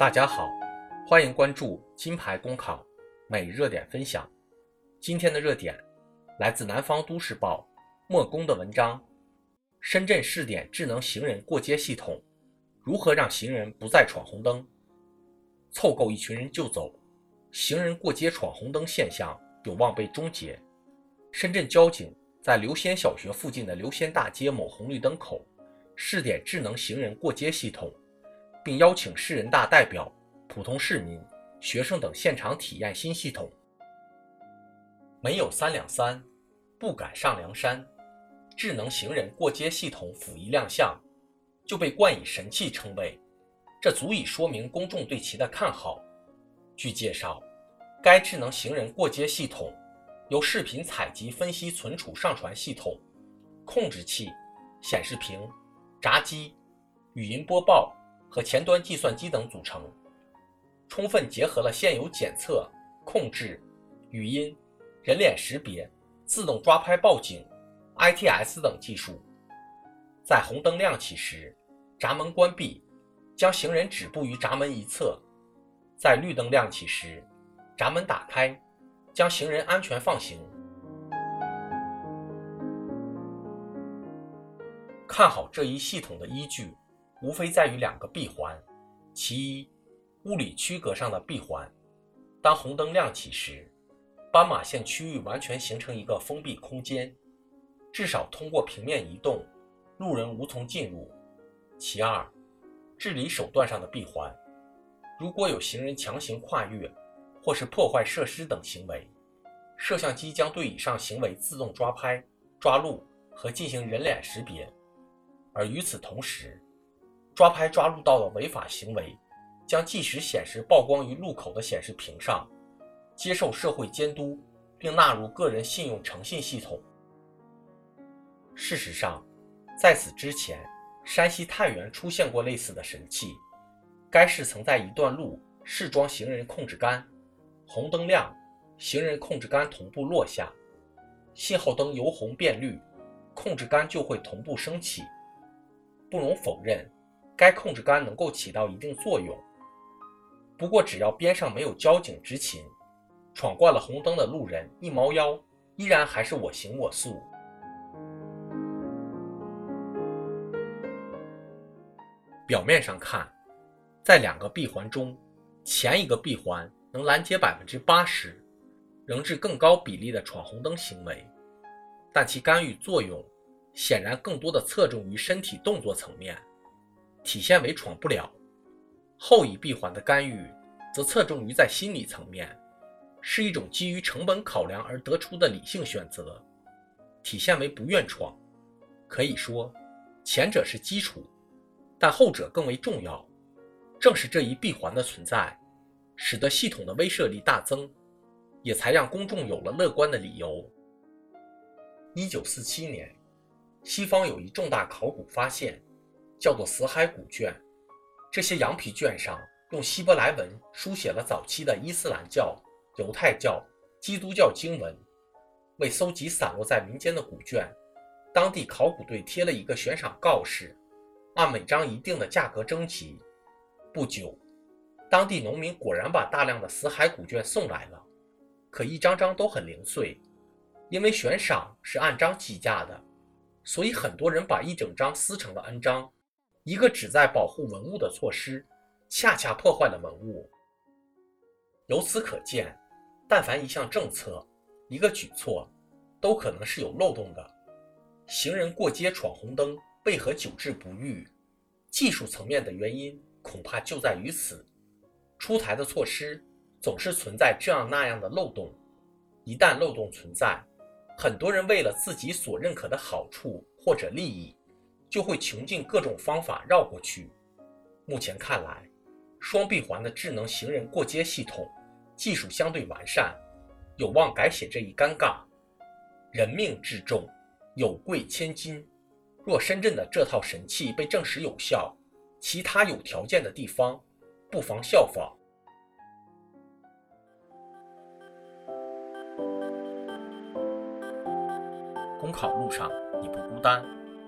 大家好，欢迎关注金牌公考每日热点分享。今天的热点来自南方都市报莫工的文章：深圳试点智能行人过街系统，如何让行人不再闯红灯？凑够一群人就走，行人过街闯红灯现象有望被终结。深圳交警在刘仙小学附近的刘仙大街某红绿灯口试点智能行人过街系统。并邀请市人大代表、普通市民、学生等现场体验新系统。没有三两三，不敢上梁山。智能行人过街系统甫一亮相，就被冠以神器称谓，这足以说明公众对其的看好。据介绍，该智能行人过街系统由视频采集、分析、存储、上传系统、控制器、显示屏、闸机、语音播报。和前端计算机等组成，充分结合了现有检测、控制、语音、人脸识别、自动抓拍报警、ITS 等技术，在红灯亮起时，闸门关闭，将行人止步于闸门一侧；在绿灯亮起时，闸门打开，将行人安全放行。看好这一系统的依据。无非在于两个闭环，其一，物理区隔上的闭环。当红灯亮起时，斑马线区域完全形成一个封闭空间，至少通过平面移动，路人无从进入。其二，治理手段上的闭环。如果有行人强行跨越，或是破坏设施等行为，摄像机将对以上行为自动抓拍、抓录和进行人脸识别。而与此同时，抓拍抓录到的违法行为，将即时显示曝光于路口的显示屏上，接受社会监督，并纳入个人信用诚信系统。事实上，在此之前，山西太原出现过类似的神器。该市曾在一段路试装行人控制杆，红灯亮，行人控制杆同步落下；信号灯由红变绿，控制杆就会同步升起。不容否认。该控制杆能够起到一定作用，不过只要边上没有交警执勤，闯过了红灯的路人一猫腰，依然还是我行我素。表面上看，在两个闭环中，前一个闭环能拦截百分之八十，仍至更高比例的闯红灯行为，但其干预作用显然更多的侧重于身体动作层面。体现为闯不了，后一闭环的干预则侧重于在心理层面，是一种基于成本考量而得出的理性选择，体现为不愿闯。可以说，前者是基础，但后者更为重要。正是这一闭环的存在，使得系统的威慑力大增，也才让公众有了乐观的理由。一九四七年，西方有一重大考古发现。叫做死海古卷，这些羊皮卷上用希伯来文书写了早期的伊斯兰教、犹太教、基督教经文。为搜集散落在民间的古卷，当地考古队贴了一个悬赏告示，按每张一定的价格征集。不久，当地农民果然把大量的死海古卷送来了，可一张张都很零碎，因为悬赏是按张计价的，所以很多人把一整张撕成了 n 张。一个旨在保护文物的措施，恰恰破坏了文物。由此可见，但凡一项政策、一个举措，都可能是有漏洞的。行人过街闯红灯为何久治不愈？技术层面的原因恐怕就在于此。出台的措施总是存在这样那样的漏洞，一旦漏洞存在，很多人为了自己所认可的好处或者利益。就会穷尽各种方法绕过去。目前看来，双闭环的智能行人过街系统技术相对完善，有望改写这一尴尬。人命至重，有贵千金。若深圳的这套神器被证实有效，其他有条件的地方不妨效仿。公考路上你不孤单。